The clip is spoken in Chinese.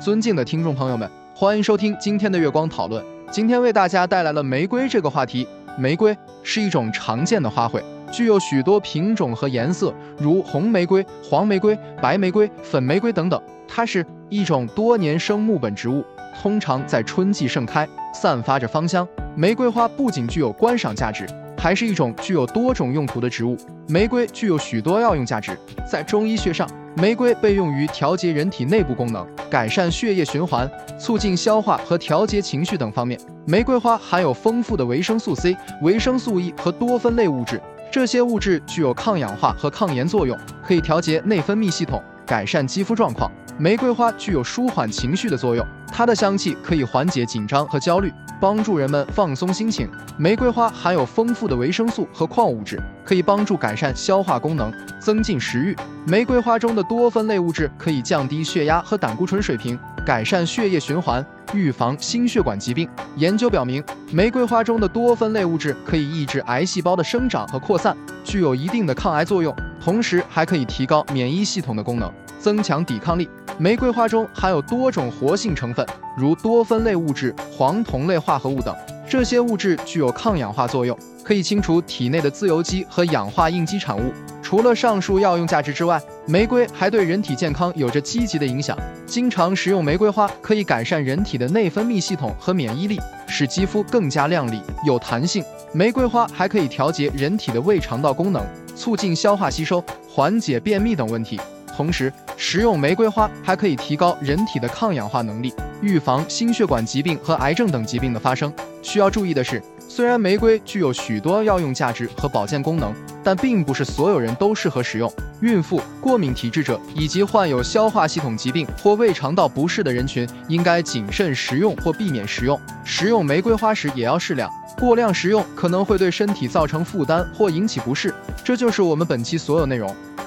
尊敬的听众朋友们，欢迎收听今天的月光讨论。今天为大家带来了玫瑰这个话题。玫瑰是一种常见的花卉，具有许多品种和颜色，如红玫瑰、黄玫瑰、白玫瑰、粉玫瑰等等。它是一种多年生木本植物，通常在春季盛开，散发着芳香。玫瑰花不仅具有观赏价值。还是一种具有多种用途的植物。玫瑰具有许多药用价值，在中医学上，玫瑰被用于调节人体内部功能、改善血液循环、促进消化和调节情绪等方面。玫瑰花含有丰富的维生素 C、维生素 E 和多酚类物质，这些物质具有抗氧化和抗炎作用，可以调节内分泌系统，改善肌肤状况。玫瑰花具有舒缓情绪的作用，它的香气可以缓解紧张和焦虑，帮助人们放松心情。玫瑰花含有丰富的维生素和矿物质，可以帮助改善消化功能，增进食欲。玫瑰花中的多酚类物质可以降低血压和胆固醇水平，改善血液循环，预防心血管疾病。研究表明，玫瑰花中的多酚类物质可以抑制癌细胞的生长和扩散，具有一定的抗癌作用，同时还可以提高免疫系统的功能。增强抵抗力。玫瑰花中含有多种活性成分，如多酚类物质、黄酮类化合物等。这些物质具有抗氧化作用，可以清除体内的自由基和氧化应激产物。除了上述药用价值之外，玫瑰还对人体健康有着积极的影响。经常食用玫瑰花可以改善人体的内分泌系统和免疫力，使肌肤更加亮丽有弹性。玫瑰花还可以调节人体的胃肠道功能，促进消化吸收，缓解便秘等问题。同时，食用玫瑰花还可以提高人体的抗氧化能力，预防心血管疾病和癌症等疾病的发生。需要注意的是，虽然玫瑰具有许多药用价值和保健功能，但并不是所有人都适合食用。孕妇、过敏体质者以及患有消化系统疾病或胃肠道不适的人群应该谨慎食用或避免食用。食用玫瑰花时也要适量，过量食用可能会对身体造成负担或引起不适。这就是我们本期所有内容。